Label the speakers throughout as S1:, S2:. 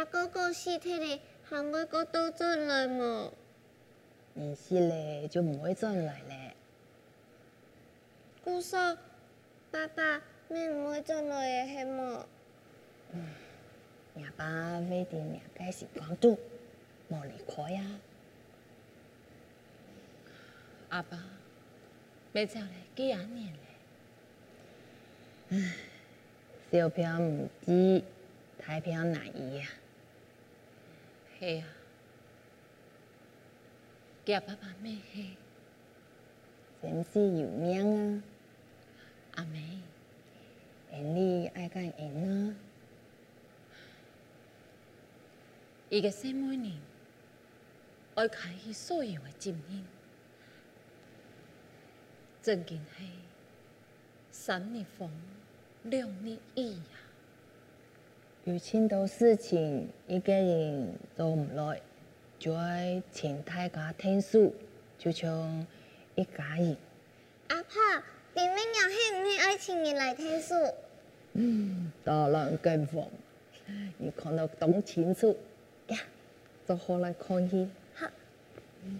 S1: 家哥哥死体哩，喊我哥都转来么？
S2: 你死了就唔会转来咧。
S1: 姑嫂，爸爸，你唔会转来嘅系么？
S2: 嗯，阿爸为定两个时光度，冇离开呀。
S3: 阿爸，要走了几廿年了？
S2: 唉，小票唔知，大票难移呀。
S3: 系啊，家爸爸咩系？
S2: 生死有命啊！
S3: 阿妹，
S2: 恩你爱干恩啊！
S3: 一个什么人爱开起所有的经营，真紧系三日风，两日雨呀！
S2: 有钱多事情，一个人做唔来，就爱请大家听书，就像一家人。
S1: 阿婆，你们要系唔系爱请人来听书？
S2: 嗯，当然更放，你看到懂清楚呀，就好来看戏。
S1: 好。
S2: 嗯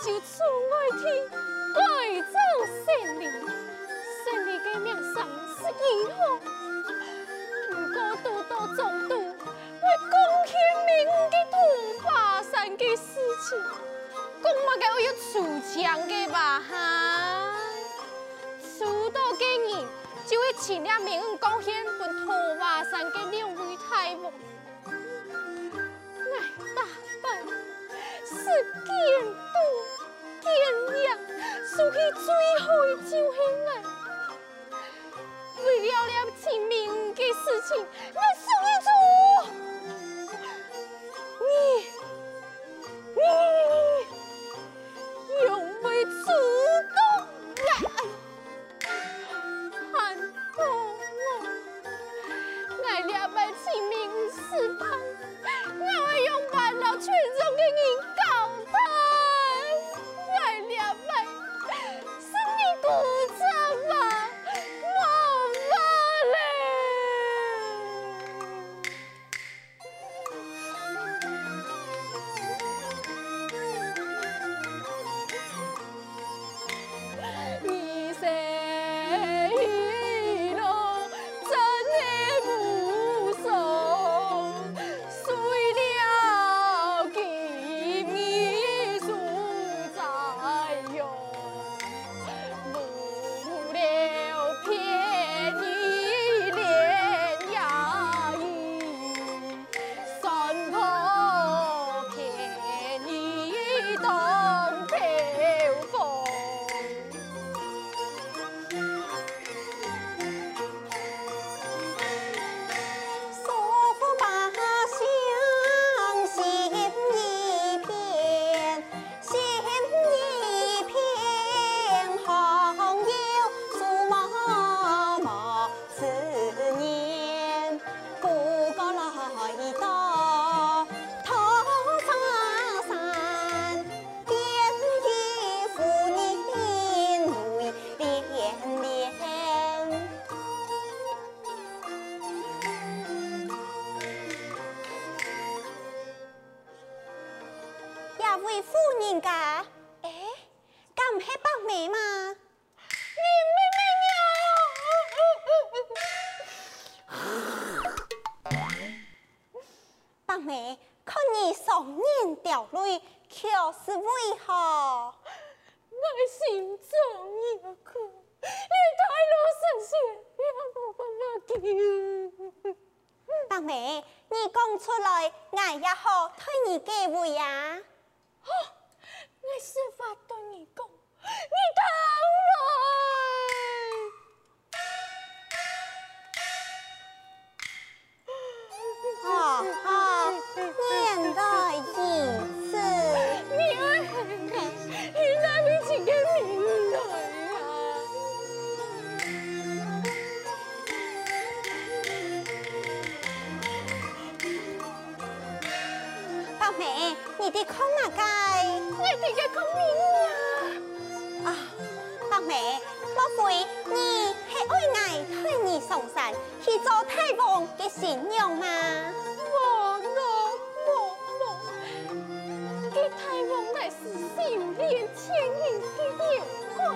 S4: 就出外天改造胜利，胜利嘅名声是几好。不过多多种多，为贡献民嘅土法山嘅事情，讲乜嘅我要出枪嘅吧哈？出道嘅人就会请两名贡献本土法山嘅两位大王。是见多见亮，所以最后就系爱。为了了亲民的事情，我送你做，你你人
S5: 家，哎，敢黑白眉
S6: 吗？你妹妹呀！白眉，看你
S5: 双眼掉泪，却是为何？我心中一苦，你太老神仙，也无办法救。白眉，你讲
S6: 出来，俺也好替你解围呀。我
S5: 无法对你
S6: 讲
S5: 你
S7: 疼我啊啊念在几次你爱的人现在已经不在了你哋看哪界？我哋嘅讲明啊！啊，伯妹，莫非你是爱爱推你上山去做太王的新娘吗？冇咯，冇
S5: 冇，佢太王乃是修炼千年的妖光，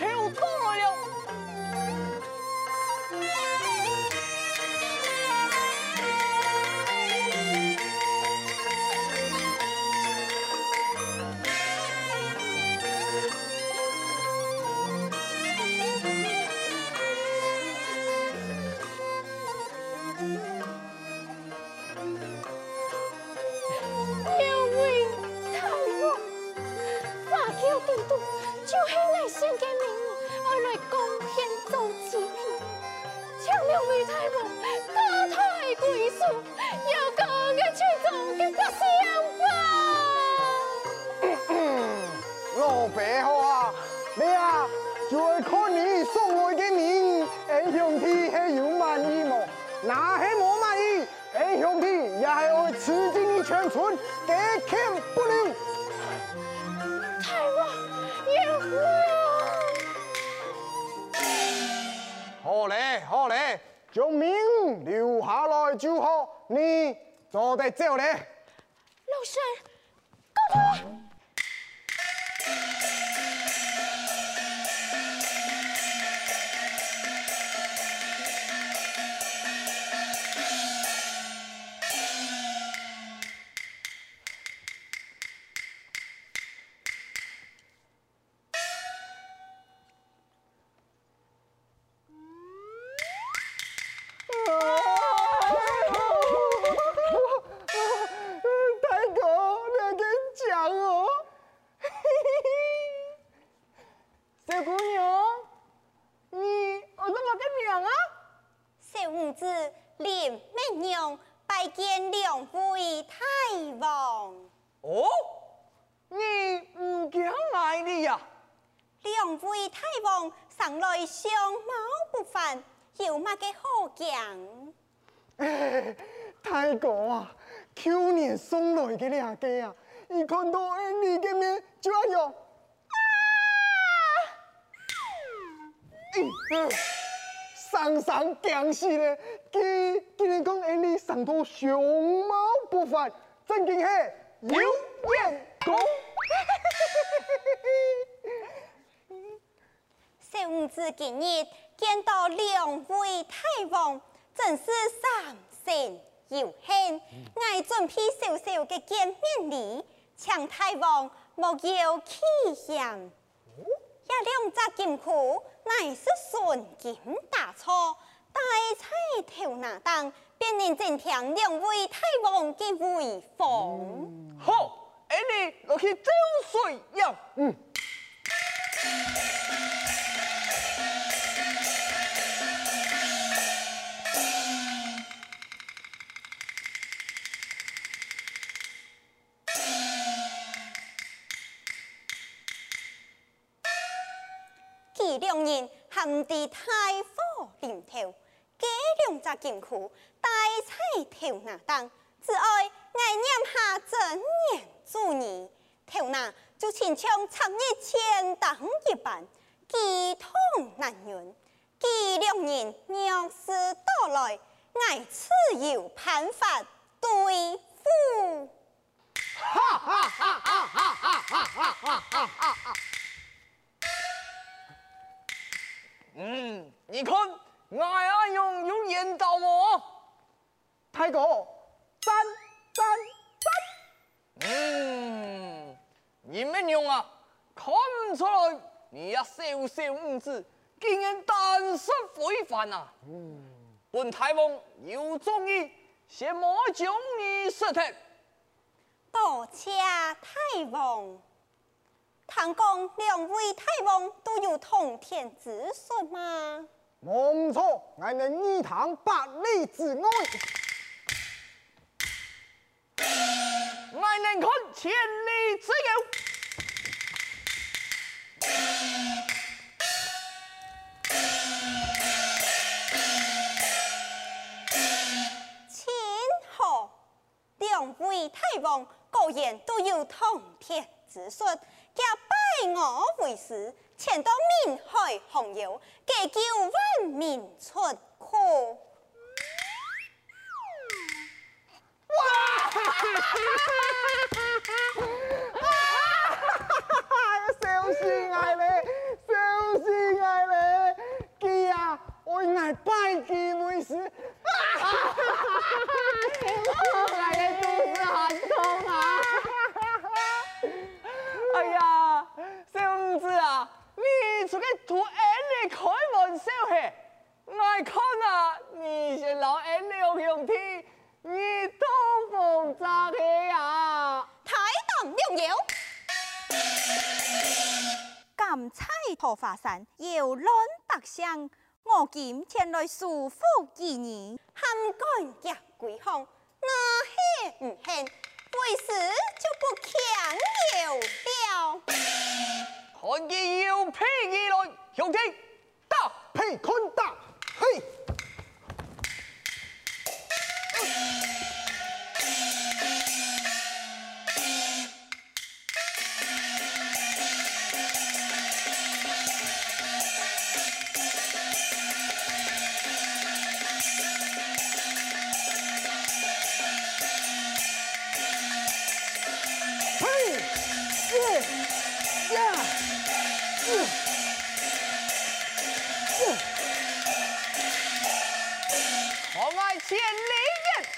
S5: 花要高个去做嘅百香吧。
S7: 老白好啊，你啊就会看你送来嘅面，诶兄弟系有满意冇？那系冇满意，诶兄弟也系会吃尽你全村，给欠不留。
S5: 太王有福
S7: 好嘞，好嘞，用命留下来就好，你做得走嘞。
S5: 老师，告退。
S7: 太哥啊，去年送来嘅两个啊，一看到你嘅面就要用啊！嗯上上惊死咧！佢竟然讲你上到相貌不凡，真经系有眼光。
S8: 小五子今日见到两位大王，真是三生有幸。我准备小小的见面礼，请太王莫要欺嫌。一两扎金库乃是纯金打错，大彩头拿当，便能增添两位太王嘅威风。
S5: 好，哎你落去招水呀。嗯。
S8: 两人含地大火临头，几两只金库大彩头拿当，只爱爱念下真言主义，头拿就亲像长日千当一般，几通难圆。几两人若是到来，爱自有办法对付。
S5: 哈哈哈哈哈哈哈哈哈哈哈！你看，我阿勇有言到我，太哥，赞赞赞！嗯，你们用啊，看出来你呀小小五子，竟然胆识非凡啊！嗯，本太王有忠义，先莫将你杀掉。
S8: 多谢太王。唐公两位太王都有通天之术吗？
S5: 冇错，我能一堂百里之外，我能看千里之遥。
S8: 千好，两位大王果然都有通天之术。我为师，前到闽海洪游，解救万民出苦。
S5: 哇！哈哈哈哈哈哈！小心嘞，小心嘞，啊，我拜为师。哈哈哈哈哈！
S8: 菜桃花山摇篮百香，我今前来祝福儿女，喊干夹归乡，那很唔嘿？为时就不强留了。
S5: 看见要劈而来，兄弟，打劈坤打，千里眼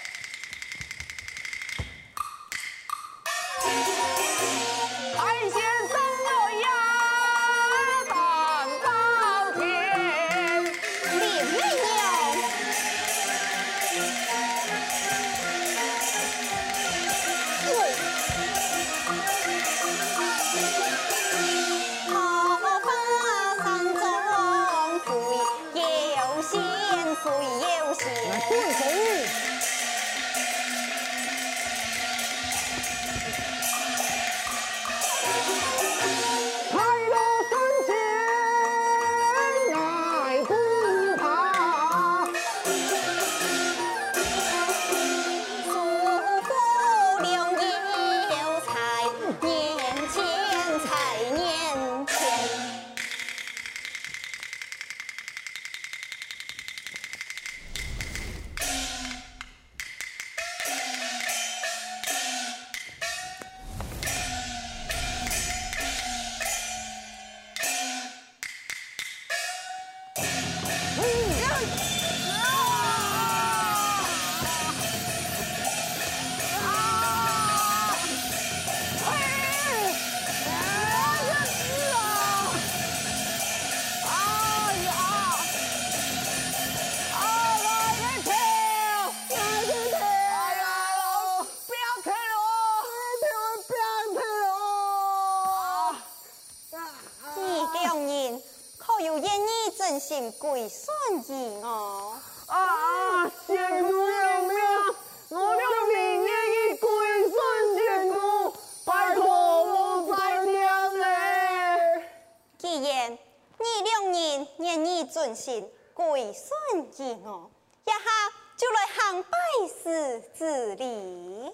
S5: 归顺于我。啊！仙姑娘娘，我两年愿意归顺仙姑，拜托莫再念嘞。
S8: 既然你两人愿意遵行归顺于我，一下就来行拜师之
S5: 礼。